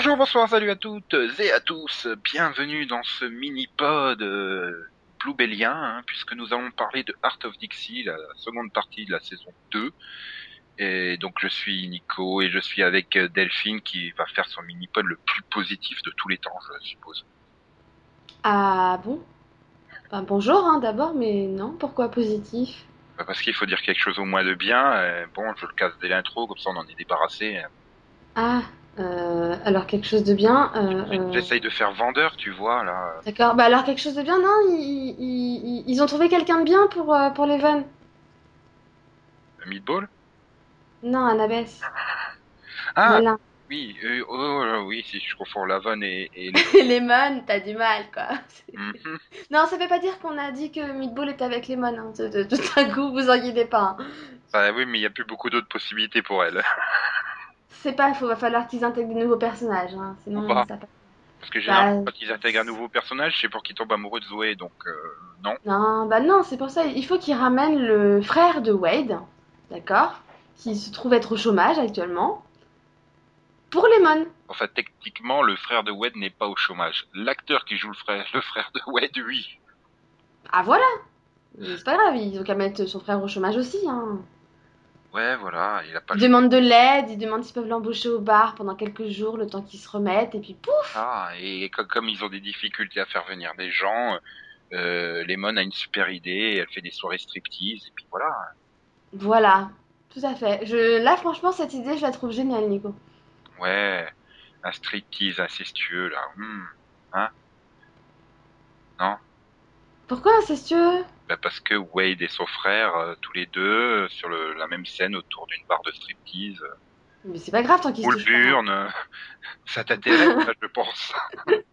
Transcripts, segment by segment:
Bonjour, bonsoir, salut à toutes et à tous. Bienvenue dans ce mini-pod euh, Bluebellien, hein, puisque nous allons parler de Art of Dixie, la seconde partie de la saison 2. Et donc je suis Nico et je suis avec euh, Delphine qui va faire son mini-pod le plus positif de tous les temps, je suppose. Ah bon? Enfin, Bonjour hein, d'abord, mais non, pourquoi positif? Bah, Parce qu'il faut dire quelque chose au moins de bien. euh, bon, je le casse dès l'intro, comme ça on en est débarrassé. Ah, euh, alors quelque chose de bien. euh, euh, J'essaye de faire vendeur, tu vois, là. D'accord, bah alors quelque chose de bien, non Ils, ils- ils- ils ont trouvé quelqu'un de bien pour, euh, pour les vannes Le meatball? Non, Annabeth. Ah, oui, euh, oh, oh, oui, si je confonds Lavon et, et le- Lemon, t'as du mal, quoi. Mhm. Non, ça veut pas dire qu'on a dit que Meatball était avec Lemon. Hein. De, de- tout à coup, vous inquiétez pas. hein. Bah oui, mais il n'y a plus beaucoup d'autres possibilités pour elle. C'est pas faux, va falloir qu'ils intègrent de nouveaux personnages. Hein. Sinon, pas. ça passe. Parce que généralement, Bah, quand ils intègrent un nouveau personnage, c'est pour qu'ils tombent amoureux de Zoé, donc euh, non. Non, bah non, c'est pour ça. Il faut qu'ils ramènent le frère de Wade, d'accord Qui se trouve être au chômage actuellement. Pour Lemon. Enfin, techniquement, le frère de Wade n'est pas au chômage. L'acteur qui joue le frère, le frère de Wade, oui. Ah voilà Mais C'est pas grave, ils ont qu'à mettre son frère au chômage aussi. Hein. Ouais, voilà, il a pas Ils le demandent de l'aide, ils demandent s'ils peuvent l'embaucher au bar pendant quelques jours, le temps qu'ils se remettent, et puis pouf choix. Et co- comme ils ont des difficultés à faire venir des gens, euh, Lemon a une super idée, elle fait des soirées striptease, et puis voilà. Voilà, tout à fait. Je... Là, franchement, cette idée, je la trouve géniale, Nico. Ouais, un striptease incestueux, là. Hmm. Hein? Non? Pourquoi incestueux? Bah parce que Wade et son frère, euh, tous les deux, euh, sur le- la même scène autour d'une barre de striptease, euh, Mais c'est pas grave tant qu'ils se euh, ça t'intéresse, je pense.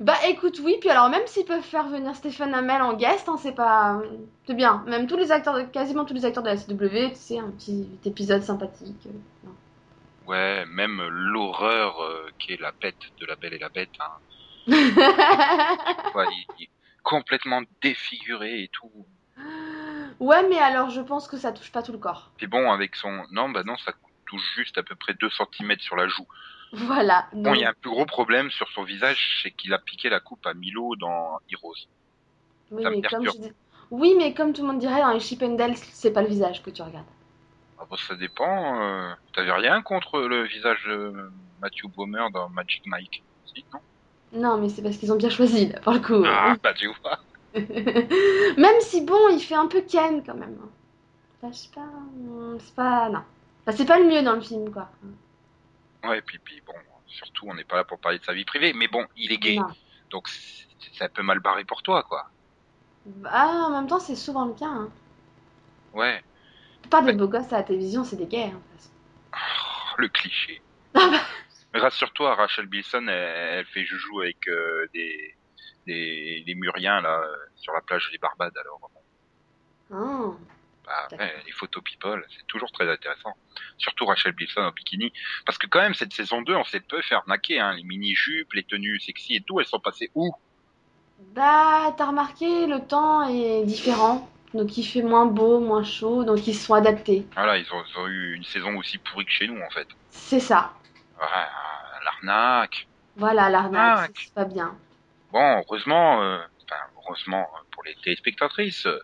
Bah écoute, oui, puis alors même s'ils peuvent faire venir Stephen Amell en guest, hein, c'est pas. C'est bien. Même tous les acteurs, de- quasiment tous les acteurs de la CW, tu sais, un petit épisode sympathique. non. Ouais, même l'horreur euh, qui est la bête de la Belle et la Bête, hein. Ouais, il, il est complètement défiguré et tout. ouais, mais alors je pense que ça touche pas tout le corps. Puis bon, avec son... Non, bah non, ça touche juste à peu près 2 cm sur la joue. Voilà. Bon, donc- il y a un plus gros problème sur son visage, c'est qu'il a piqué la coupe à Milo dans Heroes. oui, ça me mais comme perturbe. je dis- oui, mais comme tout le monde dirait, dans les Chip c'est pas le visage que tu regardes. Ah bah, ça dépend. Euh... T'avais rien contre le visage de Matthew Bomer dans Magic Mike? Si, non? Non, mais c'est parce qu'ils ont bien choisi, là, pour le coup. Ah, bah tu vois. même si bon, il fait un peu Ken quand même. Enfin, je sais pas. hum, C'est pas. Non. Enfin, c'est pas le mieux dans le film, quoi. Ouais, et puis, puis bon, surtout, on n'est pas là pour parler de sa vie privée, mais bon, il est gay, Non. donc c'est un peu mal barré pour toi, quoi. Bah, en même temps, c'est souvent le cas. Hein. Ouais, plupart des beaux gosses à la télévision, c'est des gays. hein, de toute façon. Oh, le cliché. Mais rassure-toi, Rachel Bilson, elle, elle fait joujou avec euh, des, des, des Muriens, là, euh, sur la plage des Barbades, alors. Ah. Bah, ouais, les photos people, c'est toujours très intéressant. Surtout Rachel Bilson en bikini. Parce que quand même, cette saison 2, on s'est peu fait arnaquer, hein. Les mini-jupes, les tenues sexy et tout, elles sont passées où? Bah, t'as remarqué, le temps est différent. Donc, il fait moins beau, moins chaud. Donc, ils se sont adaptés. Voilà, ils ont, ils ont eu une saison aussi pourrie que chez nous, en fait. C'est ça. L'arnaque. Voilà, l'arnaque. C'est pas bien. Bon, heureusement, euh, enfin, heureusement euh, pour les téléspectatrices, euh,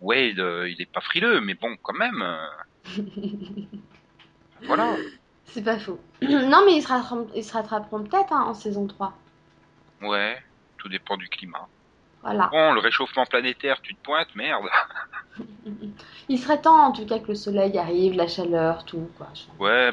Wade, euh, il est pas frileux, mais bon, quand même. euh, voilà. C'est pas faux. non, mais ils se rattraperont, ils se rattraperont peut-être hein, en saison 3. Ouais, tout dépend du climat. Voilà. Bon, le réchauffement planétaire, tu te pointes, merde. Il serait temps, en tout cas, que le soleil arrive, la chaleur, tout, quoi. Ouais,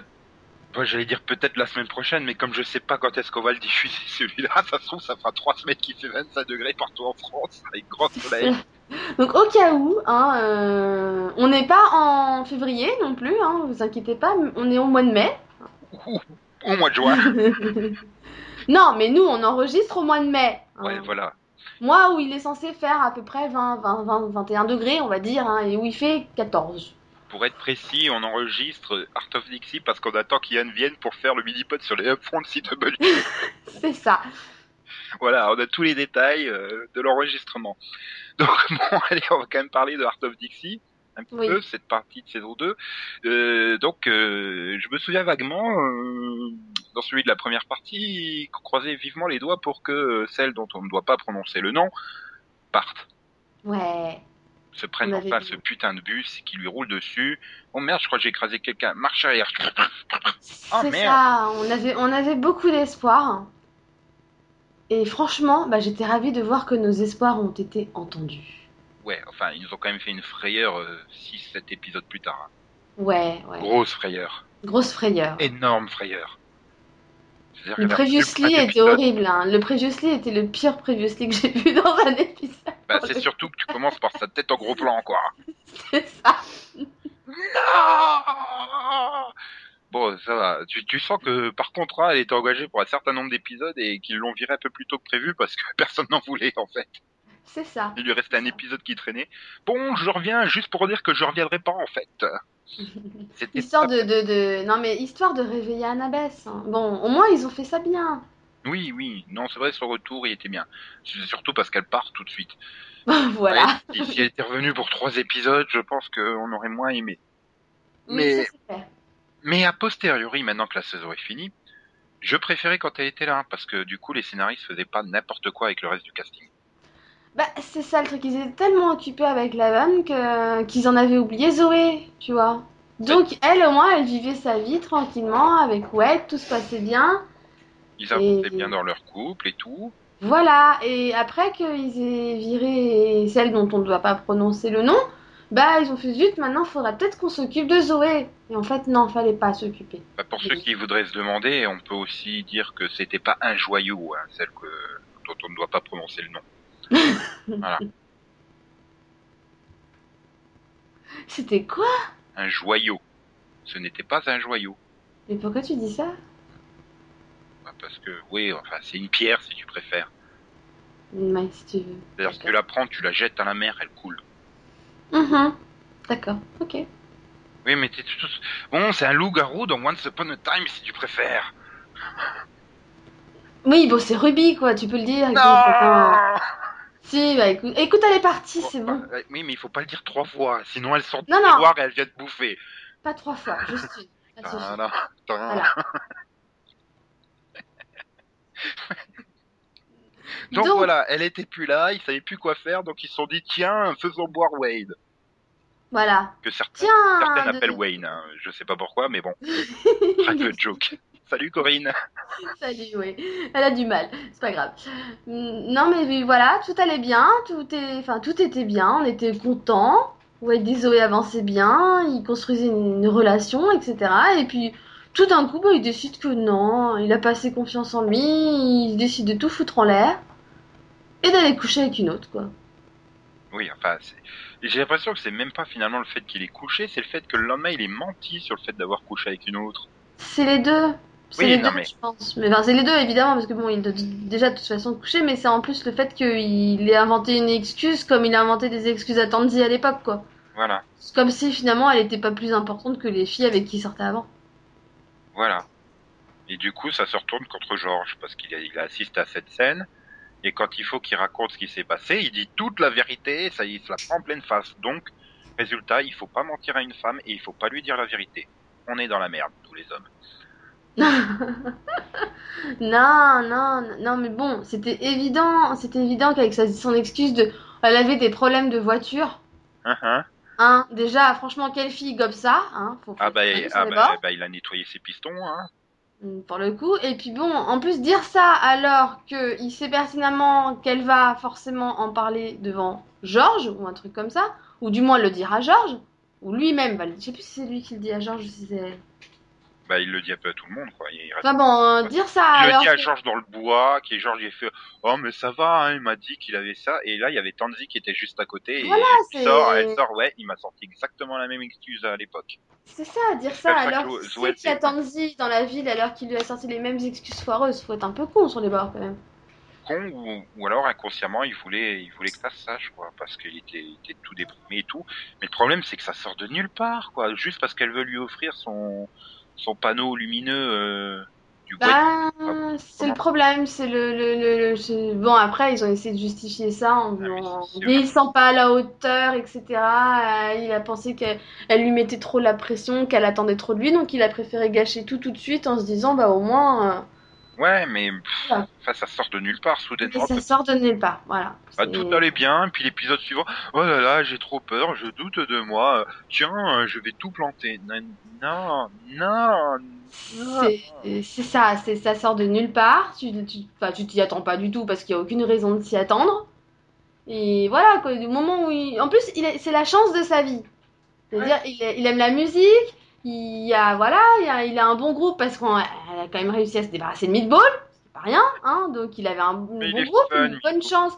bah, j'allais dire peut-être la semaine prochaine, mais comme je sais pas quand est-ce qu'on va le diffuser celui-là, ça se trouve, ça fera trois semaines qu'il fait 25 degrés partout en France, avec grand soleil. Donc au cas où, hein, euh, on n'est pas en février non plus, hein, vous inquiétez pas, on est au mois de mai. Ouh, au mois de juin. non, mais nous on enregistre au mois de mai. hein. Ouais, voilà. Mois où il est censé faire à peu près 20, 20, 20 21 degrés, on va dire, hein, et où il fait 14. Pour être précis, on enregistre Art of Dixie parce qu'on attend qu'Ian vienne pour faire le mini-pod sur les upfronts de CW. C'est ça. voilà, on a tous les détails euh, de l'enregistrement. Donc bon, allez, on va quand même parler de Art of Dixie. un petit Oui. peu cette partie de saison 2. Euh, donc, euh, je me souviens vaguement, dans celui de la première partie, qu'on croisait vivement les doigts pour que celle dont on ne doit pas prononcer le nom parte. Ouais. Se prenne On enfin avait ce putain de bus qui lui roule dessus. Oh merde, je crois que j'ai écrasé quelqu'un. Marche arrière. C'est Oh, merde. ça, on avait, on avait beaucoup d'espoir. Et franchement, bah, j'étais ravie de voir que nos espoirs ont été entendus. Ouais, enfin, ils nous ont quand même fait une frayeur 6-7 épisodes plus tard. hein. Ouais, ouais. Grosse frayeur. Grosse frayeur. Énorme frayeur. Le Previously était épisode- horrible. Hein. Le Previously était le pire Previously que j'ai vu dans un épisode. Bah, c'est surtout que tu commences par sa tête en gros plan, quoi. C'est ça. Non Bon, ça va. Tu, tu sens que par contrat, elle était engagée pour un certain nombre d'épisodes et qu'ils l'ont virée un peu plus tôt que prévu parce que personne n'en voulait en fait. C'est ça. Il lui restait un épisode qui traînait. Bon, je reviens juste pour dire que je reviendrai pas en fait. Histoire de, de, de- Non, mais histoire de réveiller Annabeth. hein. Bon, au moins, ils ont fait ça bien. Oui, oui. Non, c'est vrai, son retour, il était bien. C'est Surtout parce qu'elle part tout de suite. voilà. Ouais, si, elle était revenue pour trois épisodes, je pense qu'on aurait moins aimé. Oui, mais- ça. Mais a posteriori, maintenant que la saison est finie, je préférais quand elle était là, parce que du coup, les scénaristes faisaient pas n'importe quoi avec le reste du casting. Bah, c'est ça le truc. Ils étaient tellement occupés avec la vanne que... qu'ils en avaient oublié Zoé, tu vois. Donc, elle, au moins, elle vivait sa vie tranquillement avec Wade, tout se passait bien. Ils avançaient Et- bien dans leur couple et tout. Voilà. Et après qu'ils aient viré celle dont on ne doit pas prononcer le nom, bah, ils ont fait zut, maintenant, faudrait peut-être qu'on s'occupe de Zoé. Et en fait, non, fallait pas s'occuper. Bah, pour ceux qui voudraient se demander, on peut aussi dire que c'était pas un joyau, hein, celle que, dont on ne doit pas prononcer le nom. Voilà. C'était quoi? Un joyau. Ce n'était pas un joyau. Mais pourquoi tu dis ça? Bah, Parce que, oui, enfin, c'est une pierre si tu préfères. Ouais, si tu veux. C'est-à-dire que tu la prends, tu la jettes à la mer, elle coule. Mhm. D'accord, ok. Oui, mais t'es tout... Bon, c'est un loup-garou dans Once Upon a Time si tu préfères. Oui, bon, c'est Ruby, quoi, tu peux le dire. Non Si, bah écoute, écoute, elle est partie, c'est bon. Euh, Oui, mais il faut pas le dire trois fois, sinon elle sort non. couloir et elle vient te bouffer. Pas trois fois, juste une. Voilà. Donc, Donc- voilà, elle était plus là, ils savaient plus quoi faire, donc ils se sont dit tiens, faisons boire Wade. Voilà. Que certains, Tiens certains de- appellent Wayne, hein. je sais pas pourquoi, mais bon, private joke. Salut Corinne. Salut, oui. Elle a du mal, c'est pas grave. Mm, Non, mais voilà, tout allait bien, tout, est... enfin, tout était bien, on était contents. Ouais, Zoé avançait bien, ils construisaient une, relation, etc. Et puis, tout d'un coup, bah, il décide que non, il a pas assez confiance en lui, il décide de tout foutre en l'air et d'aller coucher avec une autre, quoi. Oui, enfin, j'ai l'impression que c'est même pas finalement le fait qu'il est couché, c'est le fait que le lendemain il est menti sur le fait d'avoir couché avec une autre. C'est les deux. C'est Oui, les non, deux, mais- je pense. Mais enfin, c'est les deux, évidemment, parce que bon, il doit déjà de toute façon coucher, mais c'est en plus le fait qu'il ait inventé une excuse comme il a inventé des excuses à Tandy à l'époque, quoi. Voilà, C'est comme si finalement elle était pas plus importante que les filles avec qui il sortait avant. voilà. Et du coup, ça se retourne contre Georges parce qu'il il assiste à cette scène. Et quand il faut qu'il raconte ce qui s'est passé, il dit toute la vérité, ça il se la prend en pleine face. Donc, résultat, il faut pas mentir à une femme et il faut pas lui dire la vérité. On est dans la merde, tous les hommes. Non, non, non, mais bon, c'était évident, c'était évident qu'avec sa- son excuse de, elle avait des problèmes de voiture. Hein, hein Hein, déjà, franchement, quelle fille gobe ça, hein, faut, faut ah bah, ah bah, bah, il a nettoyé ses pistons, hein. Mm, pour le coup. Et puis bon, en plus dire ça alors que il sait pertinemment qu'elle va forcément en parler devant Georges ou un truc comme ça, ou du moins le dire à Georges, ou lui-même va le Je sais plus si c'est lui qui le dit à Georges ou si c'est elle. Bah, il le dit un peu à tout le monde, quoi. Il, reste- Enfin bon, dire ça il le alors dit à que- Georges dans le bois, qui Georges il a fait Oh mais ça va, hein, il m'a dit qu'il avait ça. Et là il y avait Tanzi qui était juste à côté et Voilà, elle sort, elle sort, ouais, il m'a sorti exactement la même excuse à l'époque. C'est ça, dire ça alors que c'est- Tanzi dans la ville alors qu'il lui a sorti les mêmes excuses foireuses. Faut être un peu con sur les bords quand même. Con ou, ou alors inconsciemment il voulait, il voulait que ça se sache quoi, parce qu'il était, il était tout déprimé et tout. Mais le problème c'est que ça sort de nulle part quoi, juste parce qu'elle veut lui offrir son, son panneau lumineux euh, du Bah, Ah, c'est le problème, c'est le, le, le, Bon, après, ils ont essayé de justifier ça en, Ah, vieillissant pas à la hauteur, etc. Euh, il a pensé qu'elle elle lui mettait trop la pression, qu'elle attendait trop de lui, donc il a préféré gâcher tout tout de suite en se disant, bah au moins, euh, Ouais, mais pff, Voilà. enfin, ça sort de nulle part soudainement. ça sort de nulle part, voilà. Bah, tout allait bien, puis l'épisode suivant, oh là là, j'ai trop peur, je doute de moi, tiens, euh, je vais tout planter. Non, non, non, non. C'est c'est ça, c'est ça sort de nulle part. Tu tu enfin, tu t'y attends pas du tout parce qu'il y a aucune raison de s'y attendre. Et voilà quoi, du moment où il... en plus c'est la chance de sa vie. C'est-à-dire il, il aime la musique, il y a voilà, il, a, il a un bon groupe parce qu'elle a quand même réussi à se débarrasser de Meatball, c'est pas rien, hein. Donc il avait un bon groupe, fun, une bonne chance.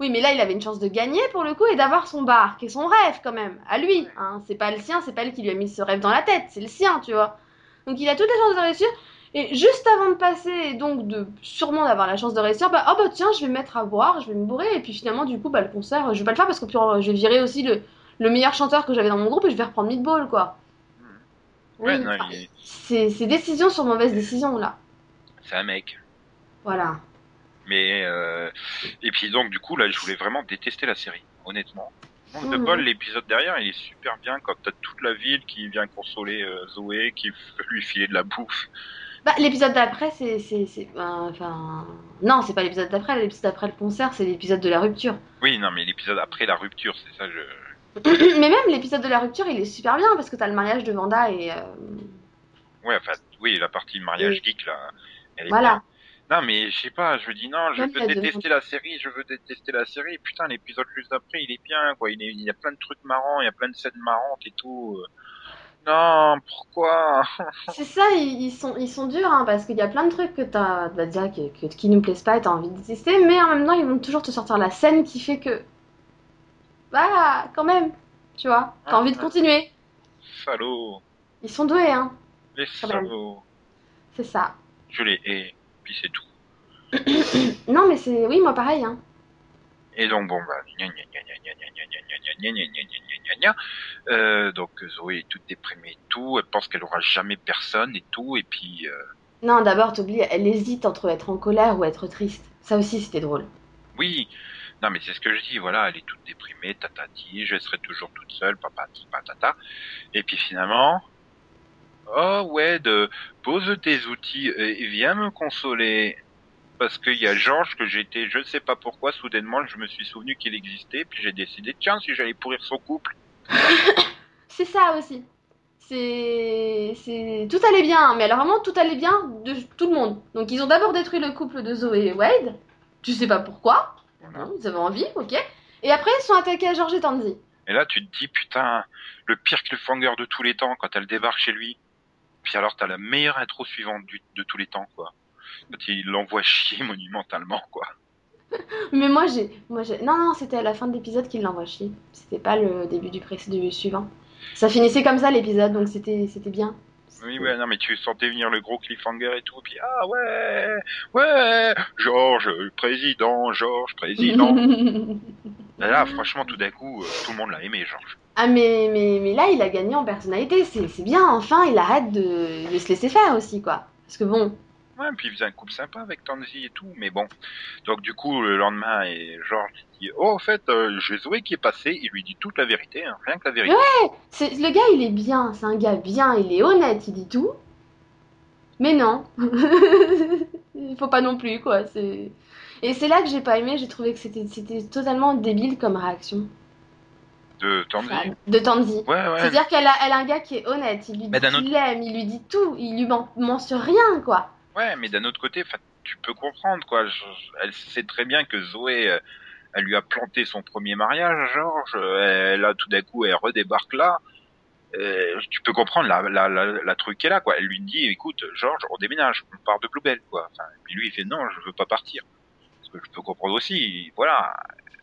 Oui, mais là il avait une chance de gagner pour le coup et d'avoir son bar, qui est son rêve quand même, à lui. Hein. C'est pas le sien, c'est pas elle qui lui a mis ce rêve dans la tête, c'est le sien, tu vois. Donc il a toutes les chances de réussir. Et juste avant de passer, donc de sûrement d'avoir la chance de réussir, bah oh bah tiens, je vais me mettre à boire, je vais me bourrer, et puis finalement du coup bah le concert, je vais pas le faire parce que euh, je vais virer aussi le, le meilleur chanteur que j'avais dans mon groupe et je vais reprendre Meatball quoi. Ouais, Oui, non, enfin, il est- c'est c'est décision sur mauvaise décision là. c'est un mec. Voilà. Mais, euh... et puis donc, du coup, là, je voulais vraiment détester la série, honnêtement. Manque de Mhm. bol, l'épisode derrière, il est super bien quand t'as toute la ville qui vient consoler euh, Zoé, qui veut lui filer de la bouffe. Bah l'épisode d'après c'est c'est c'est euh, enfin non c'est pas l'épisode d'après l'épisode d'après le concert c'est l'épisode de la rupture. Oui, non, mais l'épisode après la rupture, c'est ça, je... mais même l'épisode de la rupture il est super bien parce que t'as le mariage de Vanda et euh, Ouais, enfin, oui, la partie mariage Oui. geek, là, elle est voilà. bien. Non, mais je sais pas, je dis non, je veux détester la série, je veux détester la série. Putain, l'épisode juste après, il est bien, quoi. Il, est, il y a plein de trucs marrants, il y a plein de scènes marrantes et tout. euh. Non, pourquoi? C'est ça, ils, ils sont, ils sont durs, hein, parce qu'il y a plein de trucs que t'as, bah, déjà, que, que- qui nous plaisent pas et t'as envie de détester, mais en même temps, ils vont toujours te sortir la scène qui fait que, bah, quand même, tu vois, t'as envie de continuer. Fallot. Ils sont doués, hein. Les salauds. C'est ça. Je les hais, puis c'est tout. non, mais c'est. Oui, moi pareil, hein. Et donc, bon, bah, euh, donc Zoé est toute déprimée et tout, elle pense qu'elle aura jamais personne et tout, et puis... Non, d'abord, t'oublies, elle hésite entre être en colère ou être triste. Ça aussi, c'était drôle. Oui, non mais c'est ce que je dis, voilà, elle est toute déprimée, tatati, je serai toujours toute seule, papati patata. Et puis finalement, oh ouais, de pose tes outils et viens me consoler. Parce qu'il y a Georges que j'étais, je ne sais pas pourquoi, soudainement je me suis souvenu qu'il existait, puis j'ai décidé, tiens, si j'allais pourrir son couple. C'est ça aussi. C'est, c'est, tout allait bien, mais alors vraiment, tout allait bien de tout le monde. Donc, ils ont d'abord détruit le couple de Zoé et Wade. Tu sais pas pourquoi. Voilà. Bon, ils avaient envie, ok. Et après, ils sont attaqués à George et Tandy. Et là, tu te dis, putain, le pire cliffhanger de tous les temps quand elle débarque chez lui. Puis alors, t'as la meilleure intro suivante du- de tous les temps, quoi. Quand il l'envoie chier monumentalement, quoi. Mais moi, j'ai, moi, j'ai, non, non, c'était à la fin de l'épisode qu'il l'envoie chier. C'était pas le début du précédent suivant. Ça finissait comme ça l'épisode, donc c'était, c'était bien. Oui, ouais, non, mais tu sentais venir le gros cliffhanger et tout. Puis, ah ouais, ouais, Georges, président, Georges, président. Et là, franchement, tout d'un coup, euh, tout le monde l'a aimé, Georges. Ah mais, mais, mais là, il a gagné en personnalité, c'est c'est bien, enfin, il arrête de, de se laisser faire aussi, quoi. Parce que bon, Ouais, puis il faisait un couple sympa avec Tansy et tout, mais bon. Donc du coup, le lendemain, et Georges dit, oh, en fait, euh, j'ai Zoé qui est passé, il lui dit toute la vérité, hein, rien que la vérité. c'est le gars, il est bien, c'est un gars bien, il est honnête, il dit tout. Mais non, il faut pas non plus, quoi. C'est et c'est là que j'ai pas aimé, j'ai trouvé que c'était c'était totalement débile comme réaction De Tansy. Enfin, de Tandy. Ouais, ouais. C'est-à-dire qu'elle a, elle a un gars qui est honnête, il lui dit Mais qu'il l'aime, il lui dit tout, il lui ment, ment sur rien, quoi. Ouais, mais d'un autre côté, tu peux comprendre, quoi. Je- elle sait très bien que Zoé, euh, elle lui a planté son premier mariage, Georges. euh, Elle a tout d'un coup, elle redébarque là. Euh, tu peux comprendre la, la, la, la truc qu'elle a, quoi. Elle lui dit, écoute, Georges, on déménage, on part de Bluebell, quoi. Enfin, puis lui, il fait, non, je veux pas partir. Ce que je peux comprendre aussi, voilà.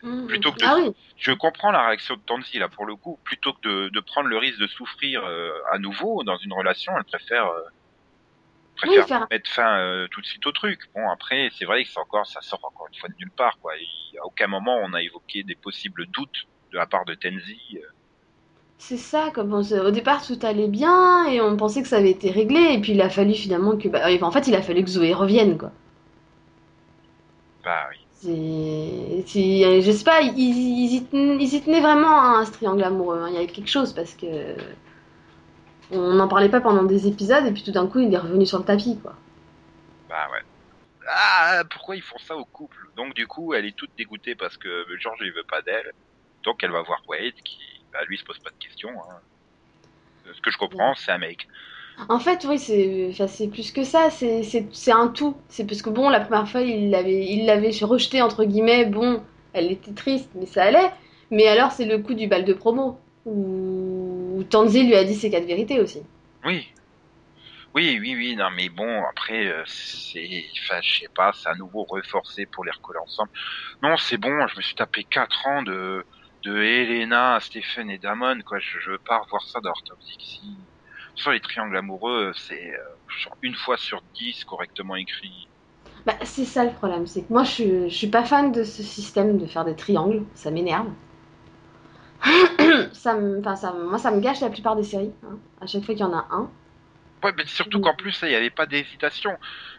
Mhm. Plutôt que de- Ah oui, Je comprends la réaction de Tansy, là, pour le coup. Plutôt que de, de prendre le risque de souffrir euh, à nouveau dans une relation, elle préfère, euh, préfère Oui, faire- mettre fin euh, tout de suite au truc. Bon, après, c'est vrai que c'est encore, ça sort encore une fois de nulle part, quoi. Il, à aucun moment on a évoqué des possibles doutes de la part de Tenzi. euh. C'est ça, comme on se- au départ tout allait bien et on pensait que ça avait été réglé et puis il a fallu finalement que bah, en fait il a fallu que Zoé revienne quoi. Bah oui. C'est, c'est- je sais pas, ils, ils y tenaient, ils y tenaient vraiment hein, à ce triangle amoureux. hein. Il y avait quelque chose parce que on n'en parlait pas pendant des épisodes et puis tout d'un coup il est revenu sur le tapis quoi. Bah ouais. Ah, pourquoi ils font ça au couple? Donc du coup, elle est toute dégoûtée parce que George il veut pas d'elle. Donc elle va voir Wade qui, bah, lui, se pose pas de questions. Hein. Ce que je comprends, c'est un mec. En fait, oui, c'est, plus que ça. C'est, un tout. C'est parce que bon, la première fois il l'avait, il l'avait rejeté entre guillemets. Bon, elle était triste, mais ça allait. Mais alors c'est le coup du bal de promo où, Tanzi lui a dit ses quatre vérités aussi. Oui. Oui, oui, oui, non, mais bon, après, euh, c'est, enfin, je sais pas, c'est à nouveau reforcé pour les recoller ensemble. Non, c'est bon, je me suis tapé quatre ans de, de Helena, Stephen et Damon, quoi, je, je veux pas revoir ça dans of Dixie. Sur les triangles amoureux, c'est euh, une fois sur dix correctement écrit. Bah, c'est ça le problème, c'est que moi je je suis pas fan de ce système de faire des triangles, ça m'énerve. ça me, enfin, ça, moi ça me gâche la plupart des séries, hein, à chaque fois qu'il y en a un. Ouais, mais surtout qu'en plus, il n'y avait pas d'hésitation.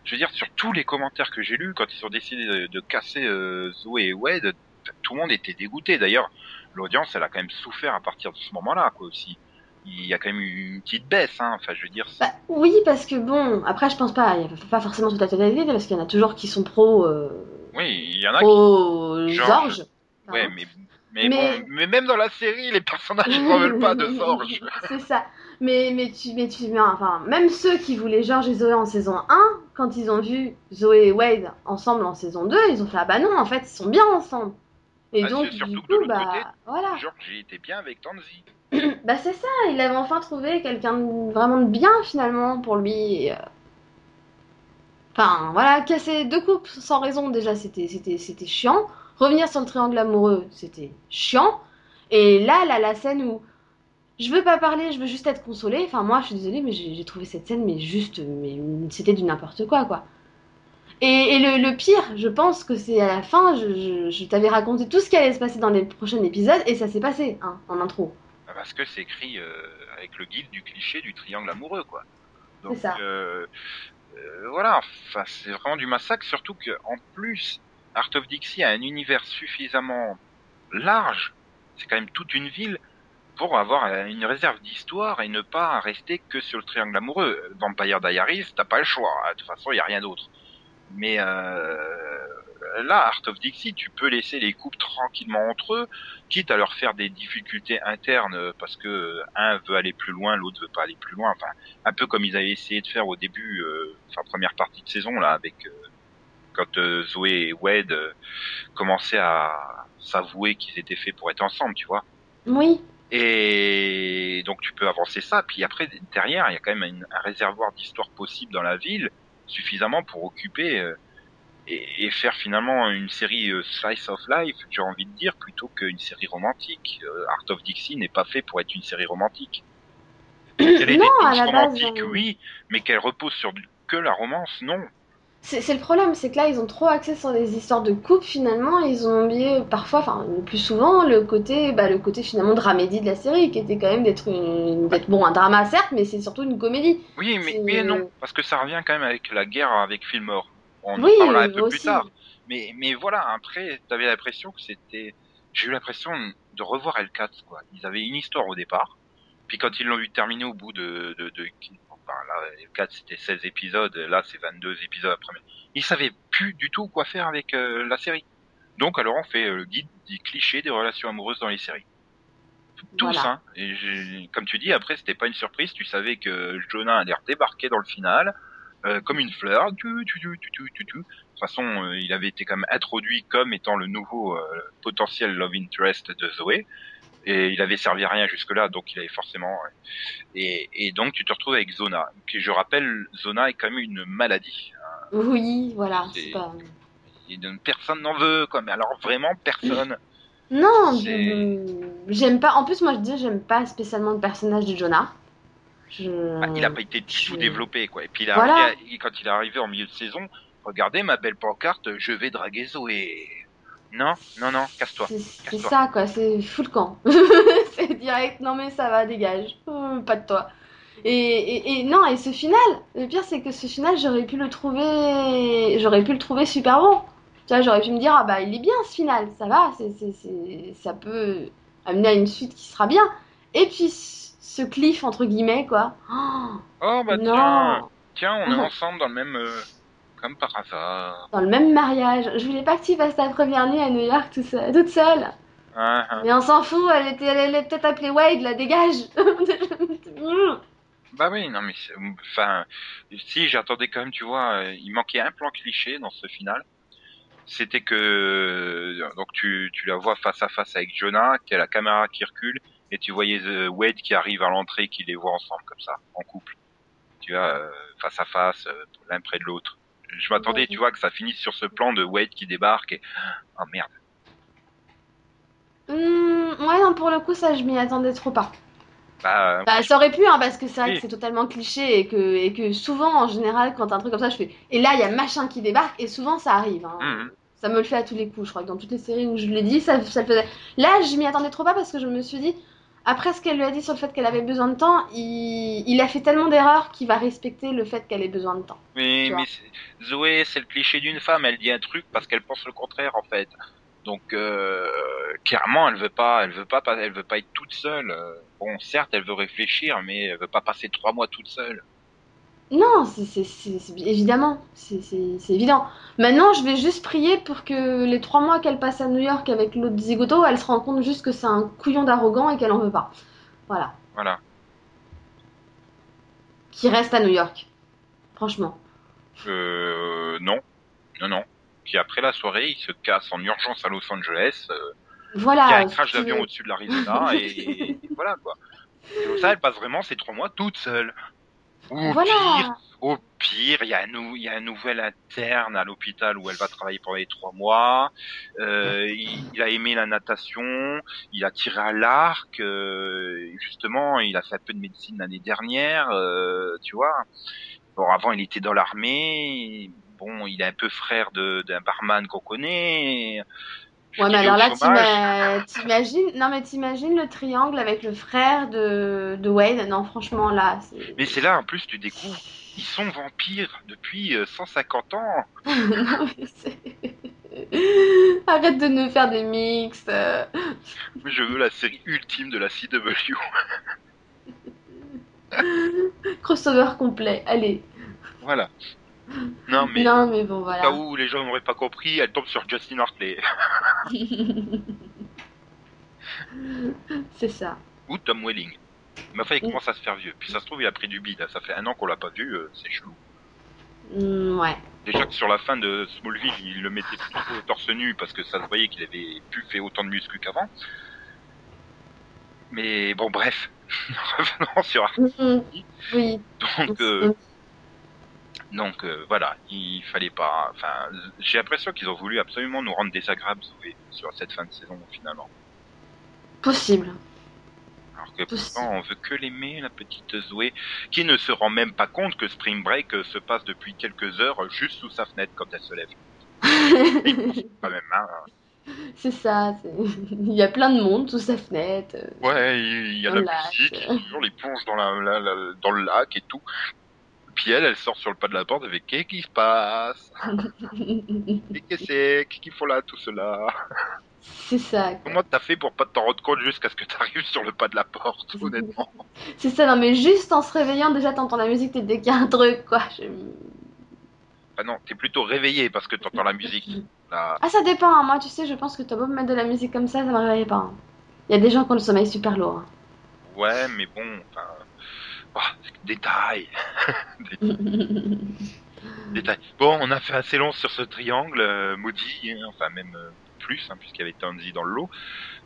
Je veux dire, sur tous les commentaires que j'ai lus, quand ils ont décidé de, de casser euh, Zoé et Wade, tout le monde était dégoûté. D'ailleurs, l'audience, elle a quand même souffert à partir de ce moment-là, quoi, aussi. Il y a quand même eu une petite baisse, hein. Enfin, je veux dire, Bah, oui, parce que bon, après je pense pas, il y a pas forcément toute la totalité, parce qu'il y en a toujours qui sont pro, euh, oui, il y en a qui... pro George. George. Ouais, mais, mais, Mais- bon, mais même dans la série, les personnages, n'en veulent pas de Sorge. C'est ça. Mais, mais tu, mais tu, mais enfin, même ceux qui voulaient George et Zoé en saison 1, quand ils ont vu Zoé et Wade ensemble en saison 2, ils ont fait, ah bah non, en fait, ils sont bien ensemble. Et Bah, donc, surtout du que de coup, l'autre bah, côté, voilà. George, était bien avec Tanzi. Bah c'est ça, il avait enfin trouvé quelqu'un vraiment de bien finalement pour lui. et, euh, Enfin voilà, casser deux couples sans raison déjà c'était c'était c'était chiant. Revenir sur le triangle amoureux c'était chiant. Et là là la scène où je veux pas parler, je veux juste être consolée. Enfin moi je suis désolée mais j'ai j'ai trouvé cette scène mais juste mais c'était du n'importe quoi quoi. Et, et le, le pire, je pense que c'est à la fin, je, je, je t'avais raconté tout ce qui allait se passer dans les prochains épisodes et ça s'est passé hein, en intro. Ah, Parce que c'est écrit euh, avec le guide du cliché du triangle amoureux, quoi. Donc, C'est ça. euh, euh, voilà, enfin, c'est vraiment du massacre, surtout que en plus, Art of Dixie a un univers suffisamment large, c'est quand même toute une ville, pour avoir une réserve d'histoire et ne pas rester que sur le triangle amoureux. Vampire Diaries, t'as pas le choix, hein, de toute façon, il y a rien d'autre. Mais euh, là, Art of Dixie, tu peux laisser les couples tranquillement entre eux, quitte à leur faire des difficultés internes euh, parce que euh, un veut aller plus loin, l'autre veut pas aller plus loin. Enfin, un peu comme ils avaient essayé de faire au début, euh, enfin première partie de saison là, avec euh, quand euh, Zoé et Wade euh, commençaient à s'avouer qu'ils étaient faits pour être ensemble, tu vois. Oui, Et donc tu peux avancer ça, puis après derrière il y a quand même une- un réservoir d'histoire possible dans la ville suffisamment pour occuper et, et faire finalement une série euh, slice of life, j'ai envie de dire, plutôt qu'une série romantique. Euh, Art of Dixie n'est pas fait pour être une série romantique. Qu'elle ait non, des à touches la base. romantiques, euh, oui, mais qu'elle repose sur du- que la romance, non. C'est le problème, c'est que là, ils ont trop axé sur des histoires de couple, finalement, ils ont oublié parfois, enfin, le plus souvent, le côté, bah, le côté finalement dramédie de la série, qui était quand même d'être une, d'être bon, un drama certes, mais c'est surtout une comédie. Oui, mais, et non, parce que ça revient quand même avec la guerre avec Fillmore. On Oui, en parlera un peu aussi. plus tard. Mais, mais voilà, après, t'avais l'impression que c'était... J'ai eu l'impression de revoir L4, quoi. Ils avaient une histoire au départ, puis quand ils l'ont eu terminé au bout de... de, de enfin, là, L4, c'était 16 épisodes, là, c'est 22 épisodes après. Ils savaient plus du tout quoi faire avec euh, la série. Donc, alors, on fait euh, le guide des clichés des relations amoureuses dans les séries. Tous, Voilà. hein. Et comme tu dis, après, c'était pas une surprise. Tu savais que Jonah allait redébarquer dans le final, euh, comme une fleur. Tu, tu, tu, tu, tu, tu, tu. De toute façon, euh, il avait été quand même introduit comme étant le nouveau euh, potentiel love interest de Zoé. Et il avait servi à rien jusque-là, donc il avait forcément. Et, et donc, tu te retrouves avec Zona. Qui, je rappelle, Zona est quand même une maladie. Oui, voilà, C'est- pas... Et personne n'en veut, quoi. Mais alors, vraiment, personne. Non, j'aime pas, en plus, moi, je dis, j'aime pas spécialement le personnage de Jonah. Je... Bah, il a pas été du tout développé, quoi. Et puis, il Voilà. arrivé quand il est arrivé en milieu de saison, regardez ma belle pancarte, je vais draguer Zoé. Non, non, non, casse-toi. C'est ça, quoi, c'est fou le camp. c'est direct. Non mais ça va, dégage. Euh, pas de toi. Et, et, et non, et ce final, le pire c'est que ce final, j'aurais pu le trouver, j'aurais pu le trouver super bon. Tu vois, j'aurais pu me dire, ah bah il est bien ce final, ça va, c'est, ça peut amener à une suite qui sera bien. Et puis ce cliff entre guillemets quoi. Oh, Oh bah non. tiens, tiens, on est ensemble dans le même, euh, comme par hasard. Dans le même mariage. Je voulais pas que tu passes ta première nuit à New York tout seul, toute seule. Hein. Mais on s'en fout, elle était, elle allait peut-être appeler Wade, la dégage. Bah oui, non mais, enfin, si j'attendais quand même, tu vois, euh, il manquait un plan cliché dans ce final. C'était que donc tu, tu la vois face à face avec Jonah, qui a la caméra qui recule, et tu voyais euh, Wade qui arrive à l'entrée, qui les voit ensemble comme ça, en couple. Tu vois, euh, face à face, euh, l'un près de l'autre. Je m'attendais, Ouais. tu vois, que ça finisse sur ce plan de Wade qui débarque et oh merde. Hum, ouais, non, pour le coup, ça, je m'y attendais trop pas. Bah, Bah, ça aurait pu, hein, parce que c'est vrai Oui. que c'est totalement cliché et que, et que souvent, en général, quand un truc comme ça, je fais. Et là, il y a machin qui débarque, et souvent, ça arrive. hein. Mhm. Ça me le fait à tous les coups, je crois que dans toutes les séries où je l'ai dit, ça, ça le faisait. Là, je m'y attendais trop pas parce que je me suis dit, après ce qu'elle lui a dit sur le fait qu'elle avait besoin de temps, il, il a fait tellement d'erreurs qu'il va respecter le fait qu'elle ait besoin de temps. Vois. mais Zoé, c'est le cliché d'une femme. Elle dit un truc parce qu'elle pense le contraire, en fait. Donc, euh, clairement, elle veut pas, elle veut pas, pas- elle veut pas être toute seule. Euh, Bon, certes, elle veut réfléchir, mais elle veut pas passer trois mois toute seule. Non, c'est évidemment, c'est évident. Maintenant, je vais juste prier pour que les trois mois qu'elle passe à New York avec l'autre zigoto, elle se rend compte juste que c'est un couillon d'arrogant et qu'elle en veut pas. Voilà. Voilà. Qui reste à New York. Franchement. Euh, non, non, non. Puis après la soirée, il se casse en urgence à Los Angeles. Euh, Voilà. il y a un crash d'avion au-dessus de l'Arizona et, et voilà quoi. Et comme ça, elle passe vraiment ces trois mois toute seule. Ou au Voilà. pire, Au pire, il y, a un nou- il y a un nouvel interne à l'hôpital où elle va travailler pendant les trois mois. Euh, il, il a aimé la natation, il a tiré à l'arc. euh, justement, il a fait un peu de médecine l'année dernière, euh, tu vois. Bon, avant, il était dans l'armée. Bon, il est un peu frère d'un barman qu'on connaît. Ouais, mais alors là, t'imagines, non mais t'imagines le triangle avec le frère de, de Wade. Non, franchement, là. Mais c'est là, en plus, tu découvres, ils sont vampires depuis euh, 150 ans. Non, mais c'est- Arrête de nous faire des mix. euh. Je veux la série ultime de la CW. Crossover complet, allez. Voilà. Non, mais Non, mais bon, au cas voilà. où les gens n'auraient pas compris, elle tombe sur Justin Hartley. c'est ça. Ou Tom Welling. Mais enfin, il commence à se faire vieux. Puis ça se trouve, il a pris du bide. Ça fait un an qu'on l'a pas vu, euh, c'est chelou. Mm, ouais. Déjà que sur la fin de Smallville, il le mettait plutôt torse nu parce que ça se voyait qu'il avait plus fait autant de muscles qu'avant. Mais bon, bref. Revenons sur Hartley. Mm, Oui. Donc, euh, donc euh, voilà, il fallait pas. Enfin, j'ai l'impression qu'ils ont voulu absolument nous rendre désagréables Zoé, sur cette fin de saison finalement. Possible. Alors que Possible. pourtant, on veut que l'aimer, la petite Zoé, qui ne se rend même pas compte que Spring Break euh, se passe depuis quelques heures euh, juste sous sa fenêtre quand elle se lève. Quand même, hein. c'est ça. Il y a plein de monde sous sa fenêtre. Ouais, il y a la lac. musique, toujours les plonges dans, la, la- la- dans le lac et tout. Puis elle, elle sort sur le pas de la porte avec qu'est-ce qui se passe Et qu'est-ce que c'est Qu'est-ce qu'ils font là, tout cela c'est ça. Comment t'as fait pour pas t'en rendre compte jusqu'à ce que t'arrives sur le pas de la porte, honnêtement C'est ça, non mais juste en se réveillant, déjà t'entends la musique, t'es dès qu'il y a un truc, quoi. Je- Ah non, t'es plutôt réveillé parce que t'entends la musique. Là, Ah, ça dépend, hein. moi tu sais, je pense que t'as beau me mettre de la musique comme ça, ça me réveille pas. hein. Il y a des gens qui ont le sommeil super lourd. hein. ouais, mais bon, enfin... ah, détail, détail. Bon, on a fait assez long sur ce triangle, euh, maudit, hein, enfin même euh, plus, hein, puisqu'il y avait Tansy dans le lot.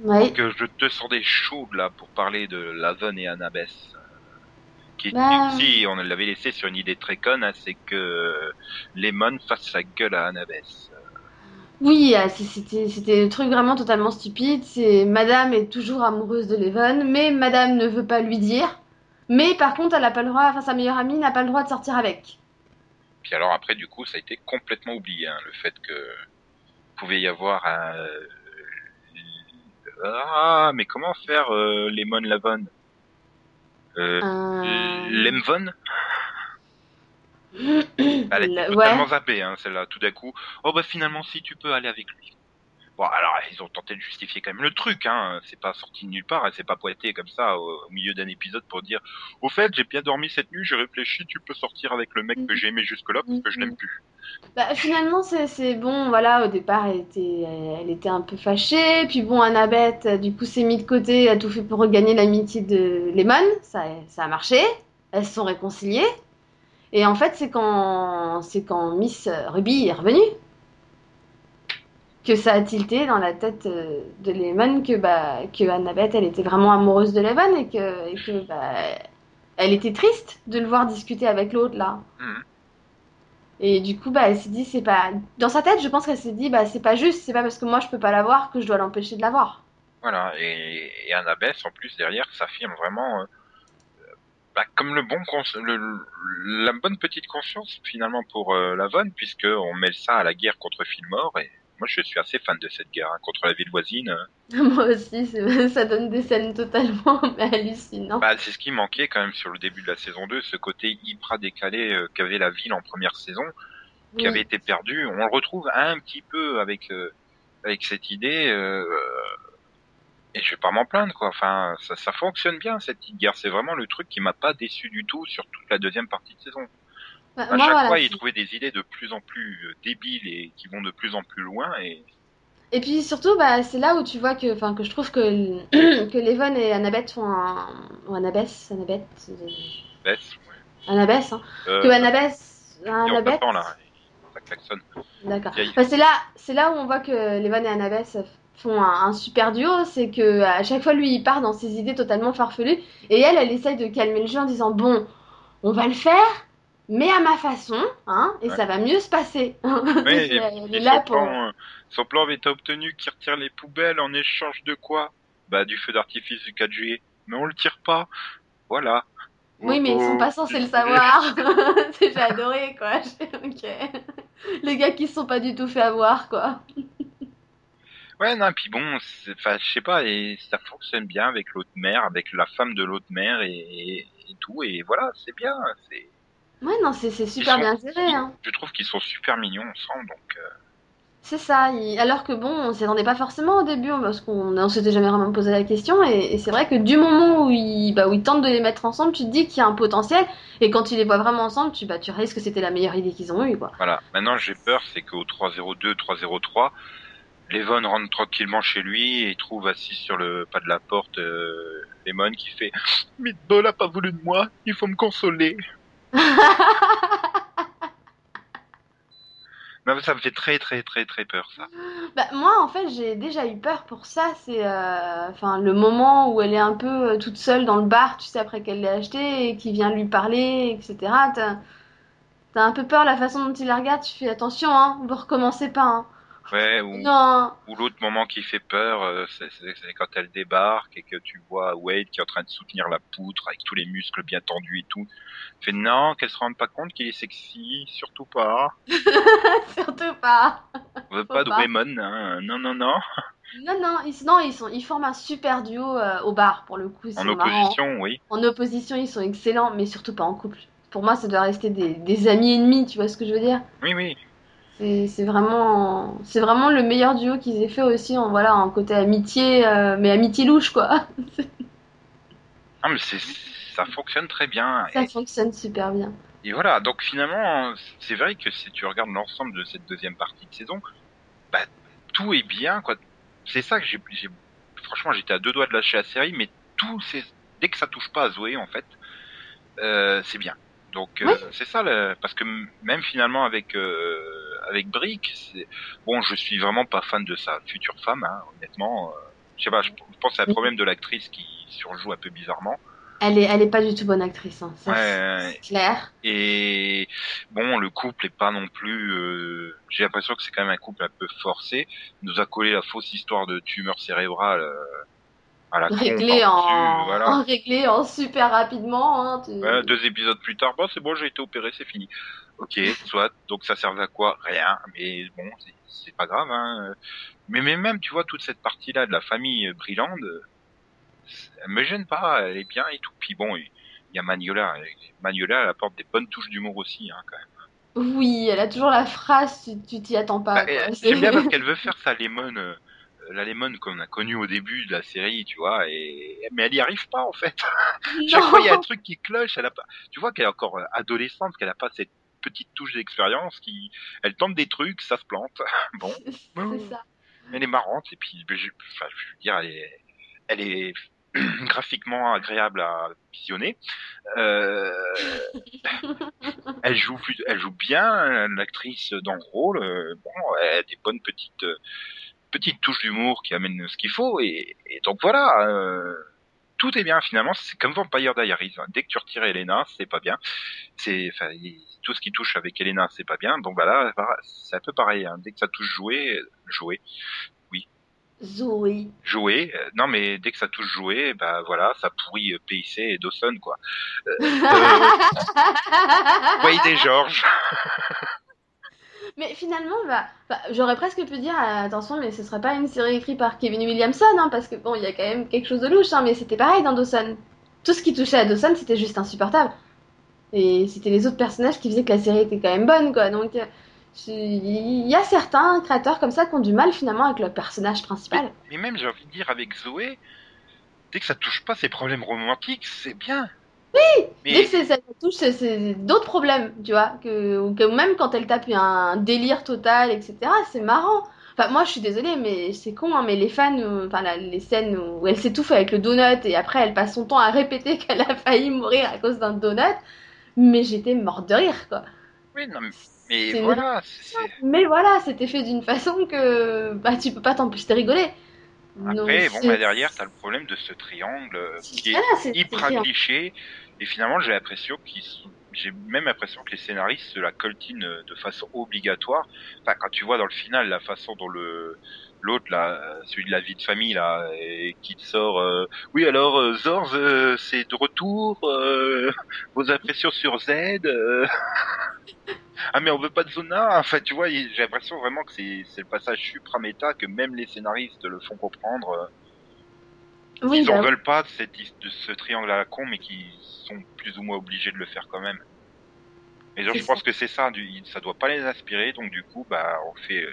Donc euh, je te sens chaude là pour parler de Lavon et Annabeth. Qui Bah. on l'avait laissé sur une idée très conne, hein, c'est que Lemon fasse la gueule à Annabeth. Oui, c'était le truc vraiment totalement stupide. C'est Madame est toujours amoureuse de Levon, mais Madame ne veut pas lui dire. Mais par contre, elle a pas le droit, enfin sa meilleure amie n'a pas le droit de sortir avec. Puis alors après, du coup, ça a été complètement oublié, hein, le fait que pouvait y avoir un, ah, mais comment faire euh, Lemon Lavon euh, Euh, Lemvon Elle Le- totalement ouais. zappée, hein, celle-là, tout d'un coup. Oh bah finalement, si tu peux aller avec lui. Alors ils ont tenté de justifier quand même le truc, hein. C'est pas sorti de nulle part, elle s'est pas pointée comme ça au, milieu d'un épisode pour dire Au fait, j'ai bien dormi cette nuit, j'ai réfléchi, tu peux sortir avec le mec que j'ai aimé jusque-là parce que je l'aime plus. Bah, finalement, c'est c'est bon, voilà, au départ, elle était, elle était un peu fâchée, puis bon, Annabeth, du coup, s'est mis de côté, a tout fait pour regagner l'amitié de Lemon, ça, ça a marché, elles se sont réconciliées, et en fait, c'est quand, c'est quand Miss Ruby est revenue que ça a tilté dans la tête euh, de Lemon que, bah, que Annabeth, elle était vraiment amoureuse de Lemon, et que, et que bah, elle était triste de le voir discuter avec l'autre, là. Mhm. Et du coup, bah, elle s'est dit, c'est pas. Dans sa tête, je pense qu'elle s'est dit, bah, c'est pas juste, c'est pas parce que moi je peux pas l'avoir que je dois l'empêcher de l'avoir. Voilà, et, et Annabeth, en plus, derrière, s'affirme vraiment euh, bah, comme le bon cons- le, le- la bonne petite conscience, finalement, pour euh, Lavonne, puisque on mêle ça à la guerre contre Fillmore, et moi, je suis assez fan de cette guerre, hein, contre la ville voisine. euh. Moi aussi, ça donne des scènes totalement hallucinantes. Bah, c'est ce qui manquait quand même sur le début de la saison 2, ce côté hyper décalé euh, qu'avait la ville en première saison, qui Oui. avait été perdu. On le retrouve un petit peu avec euh, avec cette idée. euh, et je vais pas m'en plaindre, quoi. Enfin, ça, ça fonctionne bien cette petite guerre. C'est vraiment le truc qui m'a pas déçu du tout sur toute la deuxième partie de saison. Bah, À moi, chaque voilà, fois, ils trouvaient des idées de plus en plus euh, débiles et qui vont de plus en plus loin. Et Et puis surtout, bah, c'est là où tu vois que, enfin, que je trouve que, que Levon et Annabeth font un. Ou Annabeth, Annabeth. euh, baisse. Ouais. Annabeth, hein. Euh, Que Annabeth. Annabeth. là. D'accord. Vieille. Enfin, c'est là, c'est là où on voit que Levan et Annabeth font un, un super duo, c'est que à chaque fois lui il part dans ses idées totalement farfelues et elle, elle essaye de calmer le jeu en disant bon, on va le faire, mais à ma façon, hein, et Ouais. ça va mieux se passer. Ouais, et, elle est et là son, pour. plan, euh, son plan avait été obtenu qui retire les poubelles en échange de quoi? Bah du feu d'artifice du 4 juillet. Mais on le tire pas. Voilà. Oui, mais ils sont pas censés le savoir. C'est- J'ai adoré quoi. Ok. Les gars qui se sont pas du tout fait avoir quoi. Ouais, non, puis bon, enfin, je sais pas, et ça fonctionne bien avec l'autre mère, avec la femme de l'autre mère et, et, et tout, et voilà, c'est bien. C'est, Ouais, non, c'est super sont- bien géré. Hein. je trouve qu'ils sont super mignons ensemble, donc. euh, C'est ça, il- alors que bon, on s'y attendait pas forcément au début, parce qu'on on s'était jamais vraiment posé la question, et, et c'est vrai que du moment où ils, bah, où ils tentent de les mettre ensemble, tu te dis qu'il y a un potentiel, et quand tu les vois vraiment ensemble, tu, bah, tu réalises que c'était la meilleure idée qu'ils ont eue, quoi. Voilà. Maintenant, j'ai peur, c'est qu'au 302, 303, Levon rentre tranquillement chez lui et trouve assis sur le pas de la porte euh, Lemon qui fait Meatball a pas voulu de moi, il faut me consoler. Non, mais ça me fait très très très très peur ça. Bah, moi, en fait, j'ai déjà eu peur pour ça, c'est euh, enfin, le moment où elle est un peu euh, toute seule dans le bar, tu sais, après qu'elle l'ait acheté, et qu'il vient lui parler, etc. T'as un peu peur la façon dont il la regarde, tu fais attention, hein, vous recommencez pas, hein. Ouais, ou, ou l'autre moment qui fait peur, euh, c'est quand elle débarque et que tu vois Wade qui est en train de soutenir la poutre avec tous les muscles bien tendus et tout. Tu fais non, qu'elle se rende pas compte qu'il est sexy, surtout pas. surtout pas. On veut Faut pas de pas. Raymond, hein. non non non. Non, non, ils, non, ils, sont, ils forment un super duo euh, au bar, pour le coup. En opposition, oui. En opposition, ils sont excellents, mais surtout pas en couple. Pour moi, ça doit rester des, des amis ennemis, tu vois ce que je veux dire? Oui, oui. C'est vraiment, c'est vraiment le meilleur duo qu'ils aient fait aussi en, voilà, en côté amitié, euh, mais amitié louche, quoi. Ah, mais ça fonctionne très bien. Ça Et, fonctionne super bien. et voilà, donc finalement, c'est vrai que si tu regardes l'ensemble de cette deuxième partie de saison, bah, tout est bien, quoi. C'est ça que j'ai, franchement, j'étais à deux doigts de lâcher la série, mais tout, c'est, dès que ça touche pas à Zoé, en fait, euh, c'est bien. Donc, euh, c'est ça, le- parce que même finalement avec, euh, avec Brick, bon, je suis vraiment pas fan de sa future femme, hein, honnêtement. euh, je sais pas, je pense que c'est un problème de l'actrice qui surjoue un peu bizarrement. Elle est, elle est pas du tout bonne actrice, hein. ça, Ouais. c'est clair. Et bon, le couple est pas non plus. euh, J'ai l'impression que c'est quand même un couple un peu forcé. Il nous a collé la fausse histoire de tumeur cérébrale euh, à la Réglé en, Voilà. réglé en super rapidement. Hein, tu- Ouais, deux épisodes plus tard, bon, c'est bon, j'ai été opéré, c'est fini. Ok, soit. Donc ça servait à quoi? Rien. Mais bon, c'est- pas grave. Hein. Mais, mais même, tu vois, toute cette partie-là de la famille Brilland, elle me gêne pas, elle est bien et tout. Puis bon, il y a Magnola. Magnola, elle apporte des bonnes touches d'humour aussi, hein, quand même. Oui, elle a toujours la phrase, tu t'y attends pas. Bah, J'aime bien parce qu'elle veut faire sa Lemon, euh, la Lemon qu'on a connue au début de la série, tu vois, et mais elle y arrive pas en fait. Chaque fois il y a un truc qui cloche, elle a pas. Tu vois qu'elle est encore euh, adolescente, qu'elle a pas cette petite touche d'expérience qui, elle tente des trucs, ça se plante. bon. C'est ça. Elle est marrante et puis, je, enfin, je veux dire, elle est, elle est graphiquement agréable à visionner. Euh, elle joue plus, elle joue bien l'actrice dans le rôle. Euh, bon, elle a des bonnes petites petites touches d'humour qui amènent ce qu'il faut et, et, donc voilà. Euh, tout est bien finalement. C'est comme Vampire Diaries. Hein. Dès que tu retires Elena, c'est pas bien. C'est, tout ce qui touche avec Elena, c'est pas bien. Donc voilà, c'est un peu pareil. Hein. Dès que ça touche jouer, jouer, Zoé. Jouer. Euh, non, mais dès que ça touche jouer, bah voilà, ça pourrit euh, PIC et Dawson, quoi. Euh, euh... des Georges. mais finalement, bah, bah, j'aurais presque pu dire, attention, mais ce serait pas une série écrite par Kevin Williamson, hein, parce que bon, il y a quand même quelque chose de louche, hein, mais c'était pareil dans Dawson. Tout ce qui touchait à Dawson, c'était juste insupportable. Et c'était les autres personnages qui faisaient que la série était quand même bonne, quoi. Donc, il y a certains créateurs comme ça qui ont du mal finalement avec le personnage principal. Mais, même, j'ai envie de dire, avec Zoé, dès que ça touche pas ses problèmes romantiques, c'est bien. Oui, dès que ça touche c'est d'autres problèmes, tu vois, que, que, même quand elle tape un délire total, etc., c'est marrant. Enfin, moi, je suis désolée, mais c'est con, hein, mais les fans, euh, enfin, les scènes où elle s'étouffe avec le donut et après elle passe son temps à répéter qu'elle a failli mourir à cause d'un donut, mais j'étais morte de rire, quoi. Oui, non, mais mais voilà. Mais voilà, c'était fait d'une façon que bah, tu peux pas t'empêcher de rigoler. Après, bon, bah, derrière, t'as le problème de ce triangle euh, qui est, hyper cliché. Et finalement, j'ai l'impression qu'ils j'ai même l'impression que les scénaristes se la coltinent de façon obligatoire. Enfin, quand tu vois dans le final la façon dont le l'autre là, celui de la vie de famille là, et qui te sort. Euh, oui alors euh, Zorz, c'est de retour. vos impressions sur Z. ah mais on veut pas de Zona enfin tu vois j'ai l'impression vraiment que c'est le passage supra méta que même les scénaristes le font comprendre oui, ils bah... veulent pas de, cette, de ce triangle à la con mais qui sont plus ou moins obligés de le faire quand même et donc je pense que c'est ça du, ça doit pas les inspirer donc du coup bah on fait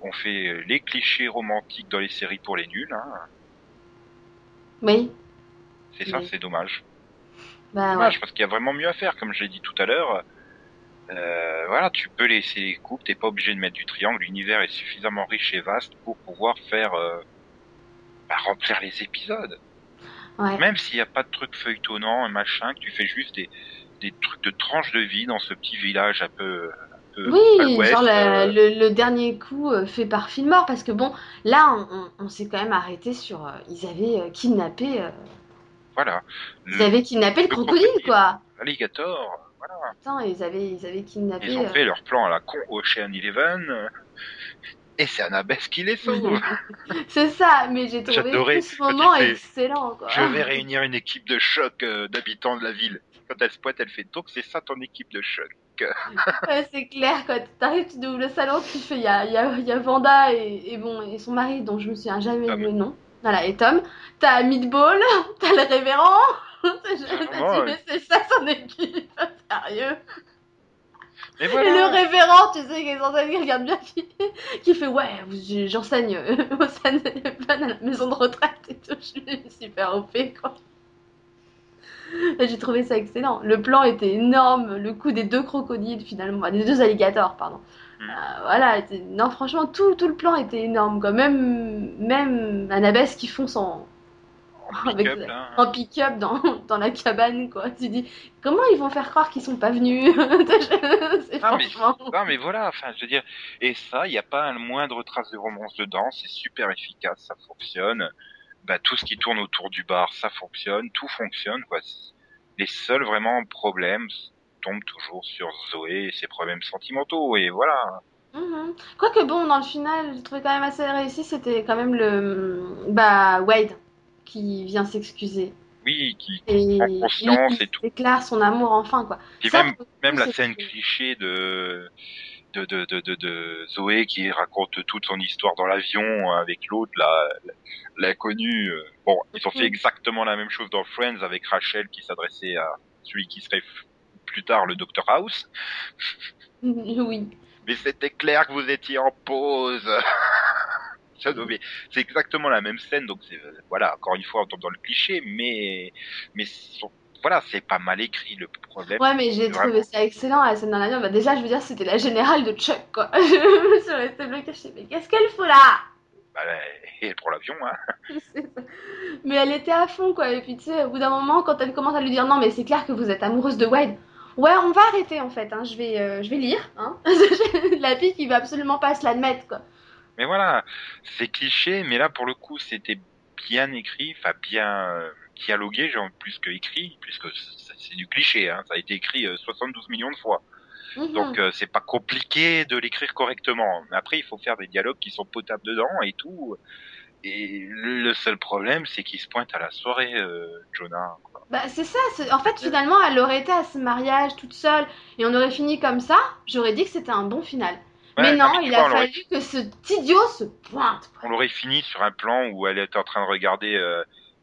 on fait les clichés romantiques dans les séries pour les nuls hein. oui c'est ça c'est dommage bah, dommage ouais. parce qu'il y a vraiment mieux à faire comme je l'ai dit tout à l'heure euh, voilà, tu peux laisser les coupes, t'es pas obligé de mettre du triangle, l'univers est suffisamment riche et vaste pour pouvoir faire euh, bah, remplir les épisodes. Ouais. Même s'il n'y a pas de trucs feuilletonnants et machin, que tu fais juste des, des trucs de tranches de vie dans ce petit village un peu. Peu oui, genre euh... le, le, dernier coup euh, fait par Fillmore, parce que bon, là on, on s'est quand même arrêté sur. Euh, ils avaient kidnappé. Voilà. Ils avaient kidnappé le, le crocodile, crocodile, quoi. L'alligator. Voilà. Ils avaient, ils avaient kidnappé. Ils ont fait leur plan à la con Ocean Eleven. Et c'est Annabeth qui les sauve. c'est ça, mais j'ai trouvé ce moment excellent. Quoi. Je vais réunir une équipe de choc euh, d'habitants de la ville. Quand elle se pointe, elle fait donc c'est ça ton équipe de choc. ouais, c'est clair, quand t'arrives, tu ouvres le salon, tu fais, il y a, y, a, y a Vanda et, et, bon, et son mari, dont je me souviens jamais Tom. le nom. Voilà, et Tom. T'as Meatball, t'as le révérend. Ah, mais c'est ça son équipe, sérieux. Voilà. Et le révérend, tu sais, qui est censé qui regarde bien, qui, qui fait Ouais, j'enseigne au sein à la maison de retraite et tout. Je suis super OP, quoi. J'ai trouvé ça excellent. Le plan était énorme, le coup des deux crocodiles, finalement, des deux alligators, pardon. Mm. Euh, voilà, non, franchement, tout, tout le plan était énorme, quoi. Même, même Annabeth qui fonce en, en pick-up dans, dans la cabane quoi tu dis comment ils vont faire croire qu'ils sont pas venus? Non, mais, non mais voilà enfin je veux dire et ça il n'y a pas le moindre trace de romance dedans c'est super efficace ça fonctionne bah tout ce qui tourne autour du bar ça fonctionne tout fonctionne quoi les seuls vraiment problèmes tombent toujours sur Zoé et ses problèmes sentimentaux et voilà Mmh. Quoique bon, dans le final, j'ai trouvé quand même assez réussi, c'était quand même le bah Wade qui vient s'excuser. Oui, qui, qui et, prend conscience et, et tout. déclare son amour enfin, quoi. Ça, même, même la scène cliché de de, de, de, de, de Zoé qui raconte toute son histoire dans l'avion avec l'autre, la, l'inconnu. Bon, ils ont fait exactement la même chose dans Friends avec Rachel qui s'adressait à celui qui serait plus tard le Dr House. Oui. Mais c'était clair que vous étiez en pause. c'est exactement la même scène, donc voilà, encore une fois on tombe dans le cliché, mais mais voilà, c'est pas mal écrit le problème. Ouais, mais j'ai trouvé ça excellent la scène l'avion. Bah, déjà, je veux dire, c'était la générale de Chuck, quoi. je me suis restée bloquée, je mais qu'est-ce qu'elle fout là? Bah, elle pour l'avion, hein. mais elle était à fond, quoi. Et puis, tu sais, au bout d'un moment, quand elle commence à lui dire non, mais c'est clair que vous êtes amoureuse de Wade. Ouais, on va arrêter en fait. Hein. Je vais, euh, je vais lire. Hein. la fille qui va absolument pas se l'admettre, quoi. Mais voilà, c'est cliché, mais là pour le coup c'était bien écrit, enfin bien euh, dialogué, genre plus que écrit, puisque c'est du cliché, hein, ça a été écrit 72 euh, millions de fois. Mhm. Donc euh, c'est pas compliqué de l'écrire correctement. Mais après il faut faire des dialogues qui sont potables dedans et tout. Et le seul problème c'est qu'il se pointe à la soirée, Jonah. Bah c'est ça, en fait finalement elle aurait été à ce mariage toute seule et on aurait fini comme ça, j'aurais dit que c'était un bon final mais non, il a fallu que ce idiot se pointe. On l'aurait fini sur un plan où elle était en train de regarder euh,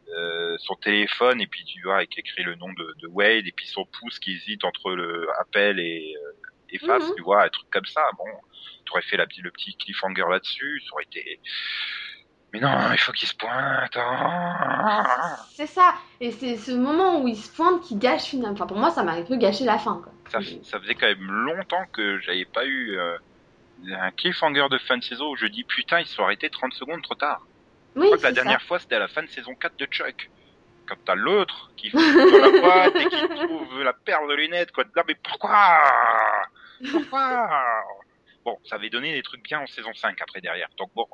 euh, son téléphone et puis tu vois avec écrit le nom de, de, Wade et puis son pouce qui hésite entre le appel et, euh, et face, mhm. tu vois, un truc comme ça. Bon, tu aurais fait la, le petit cliffhanger là-dessus, ça aurait été. Mais non, il faut qu'il se pointe. Hein. C'est ça. Et c'est ce moment où il se pointe qui gâche finalement. Enfin, pour moi, ça m'a un peu gâché la fin. Quoi. Ça, ça faisait quand même longtemps que j'avais pas eu euh, un cliffhanger de fin de saison où je dis putain, ils se sont arrêtés 30 secondes trop tard. Je crois que la dernière fois, c'était à la fin de saison 4 de Chuck. Quand t'as l'autre qui fait la boîte et qui trouve la paire de lunettes, quoi. Là, mais pourquoi? Pourquoi? Bon, ça avait donné des trucs bien en saison 5 après derrière. Donc bon,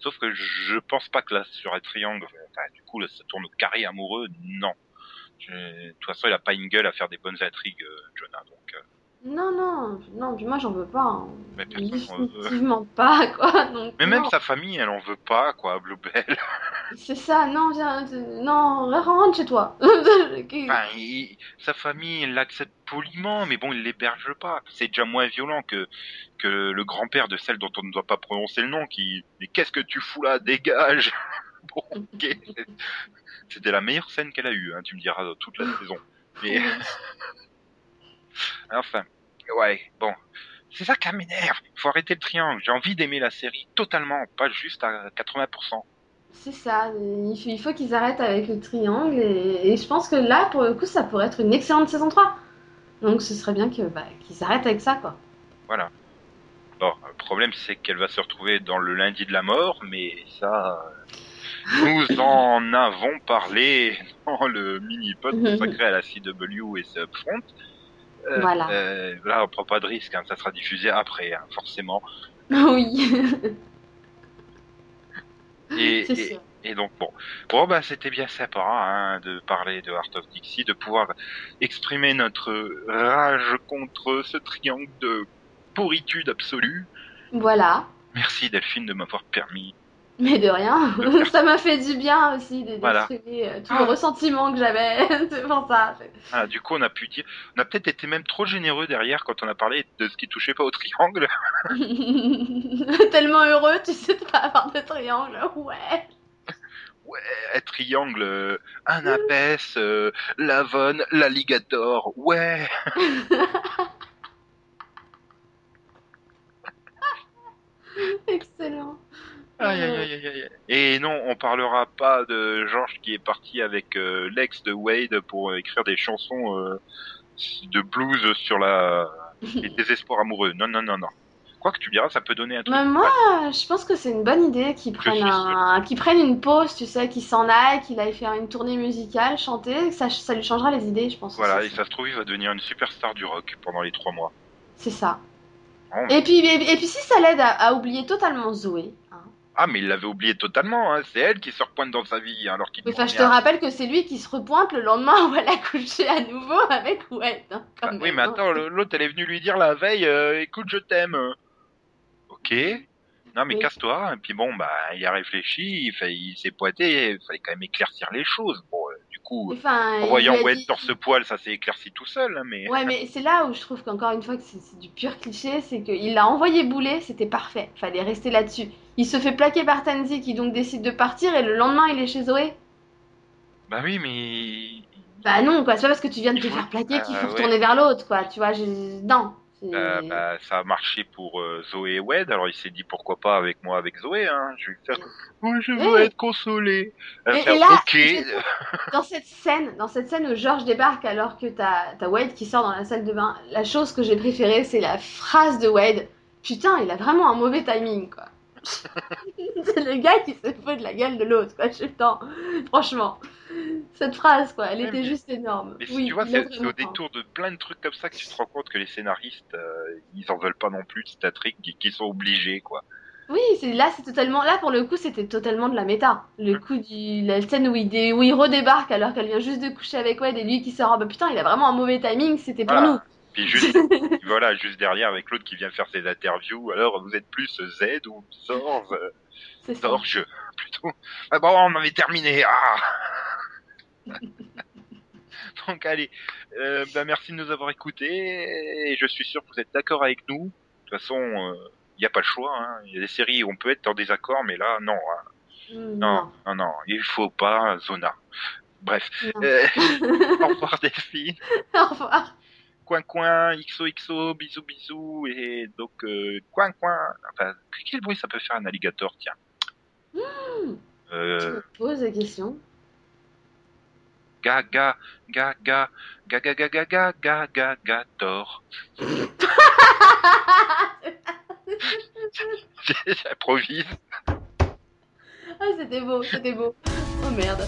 sauf que je pense pas que là sur un triangle, du coup là, ça tourne au carré amoureux. Non. de toute façon, il a pas une gueule à faire des bonnes intrigues, euh, Jonah. Donc euh, non, non, non, puis moi j'en veux pas. Hein. Mais Définitivement pas, quoi. Donc, mais même sa famille, elle en veut pas, quoi, Bluebell. C'est ça, non, viens, non, rentre chez toi. enfin, sa famille, elle l'accepte poliment, mais bon, il l'héberge pas. C'est déjà moins violent que, que le grand-père de celle dont on ne doit pas prononcer le nom, qui, mais qu'est-ce que tu fous là, dégage Bon, ok. C'était la meilleure scène qu'elle a eue, hein, tu me diras, toute la saison. Mais... enfin, ouais, bon. C'est ça qui m'énerve. Il faut arrêter le triangle. J'ai envie d'aimer la série totalement, pas juste à 80%. C'est ça. Il faut qu'ils arrêtent avec le triangle. Et, je pense que là, pour le coup, ça pourrait être une excellente saison 3. Donc ce serait bien bah, qu'ils arrêtent avec ça, quoi. Voilà. Bon, le problème, c'est qu'elle va se retrouver dans le lundi de la mort, mais ça. Nous en avons parlé dans le mini-pod consacré à la CW et Upfront. Euh, voilà. Euh, là, on prend pas de risque, hein, ça sera diffusé après, hein, forcément. Oui. et, et, et, donc bon, bon bah c'était bien sympa hein, de parler de Heart of Dixie, de pouvoir exprimer notre rage contre ce triangle de pourritude absolue. Voilà. Merci Delphine de m'avoir permis mais de rien, ça m'a fait du bien aussi d'exprimer voilà. Euh, tout le ressentiment que j'avais. c'est pour ça. Ah, du coup, on a pu dire, on a peut-être été même trop généreux derrière quand on a parlé de ce qui touchait pas au triangle. Tellement heureux, tu sais, de pas avoir de triangle. Ouais. Ouais, triangle, un apès, euh, l'avon, l'alligator, ouais. Excellent. Aïe, aïe, aïe, aïe, Et non, on parlera pas de Georges qui est parti avec euh, l'ex de Wade pour écrire des chansons euh, de blues sur la les désespoirs amoureux. Non, non, non, non. Quoi que tu diras, ça peut donner un truc. Mais moi, je pense que c'est une bonne idée qu'ils prennent, un... prennent une pause, tu sais, qu'ils s'en aillent, qu'il aille faire une tournée musicale, chanter, ça, ça lui changera les idées, je pense. Voilà, et ça se trouve, il va devenir une superstar du rock pendant les trois mois. C'est ça. Et puis, et, puis si ça l'aide à, oublier totalement Zoé, hein, ah, mais il l'avait oublié totalement, hein. c'est elle qui se repointe dans sa vie, hein, alors qu'il Enfin, je te rappelle que c'est lui qui se repointe le lendemain où elle a couché à nouveau avec Wade. Hein, bah oui, mais attends, l'autre, elle est venue lui dire la veille, euh, écoute, je t'aime. Ok. Non, mais casse-toi. Et puis bon, bah, il a réfléchi, il, il s'est pointé, il fallait quand même éclaircir les choses. Bon, euh, du coup, Enfin, en voyant Wade dit- torse poil, ça s'est éclairci tout seul, hein, mais. Ouais, mais c'est là où je trouve qu'encore une fois que c'est c'est du pur cliché, c'est qu'il l'a envoyé bouler, c'était parfait. Fallait rester là-dessus. Il se fait plaquer par Tansy qui donc décide de partir et le lendemain il est chez Zoé. Bah oui, mais. Bah non, quoi. C'est pas parce que tu viens de te faut- faire plaquer qu'il Ah, faut ouais. retourner vers l'autre, quoi. Tu vois, j'ai- non. c'est- Bah, bah, ça a marché pour euh, Zoé et Wade, alors il s'est dit pourquoi pas avec moi, avec Zoé, hein. Je vais lui faire. Je veux Oui. être consolé. Elle va Et- faire, et là, ok. Dans cette scène, dans cette scène où George débarque alors que t'as t'as Wade qui sort dans la salle de bain, la chose que j'ai préférée, c'est la phrase de Wade. Putain, il a vraiment un mauvais timing, quoi. C'est le gars qui se fout de la gueule de l'autre, quoi. Je suis. Franchement, cette phrase, quoi, elle Ouais, était mais- juste énorme. Mais oui, tu vois, c'est au détour de plein de trucs comme ça que tu te rends compte que les scénaristes, euh, ils en veulent pas non plus de cette intrigue, qu'ils- sont obligés, quoi. Oui, c'est là, c'est totalement. Là, pour le coup, c'était totalement de la méta. Le coup du la scène où il dé- où il redébarque alors qu'elle vient juste de coucher avec Wade et lui qui sort. Ah bah putain, il a vraiment un mauvais timing. C'était pour Voilà. Puis juste, voilà, juste derrière avec l'autre qui vient faire ses interviews. Alors, vous êtes plus Z ou euh. Zorge, plutôt. Ah bon, on avait terminé. Ah Donc allez, euh, bah, merci de nous avoir écoutés et je suis sûr que vous êtes d'accord avec nous. De toute façon, il n'y a pas le choix. hein. Il y a des séries où on peut être en désaccord, mais là, non. hein. Mm, Non, non, non, il faut pas, Zona. Bref, Non. euh, au revoir Delphine. Au revoir coin coin, XOXO, bisous bisous, et donc euh, coin coin. Enfin, quel bruit ça peut faire un alligator, tiens mmh euh... Tu me poses la question. Gaga, gaga, gaga, gaga, gaga, gaga, gaga. J'improvise. Ah, c'était beau, c'était beau. Oh merde.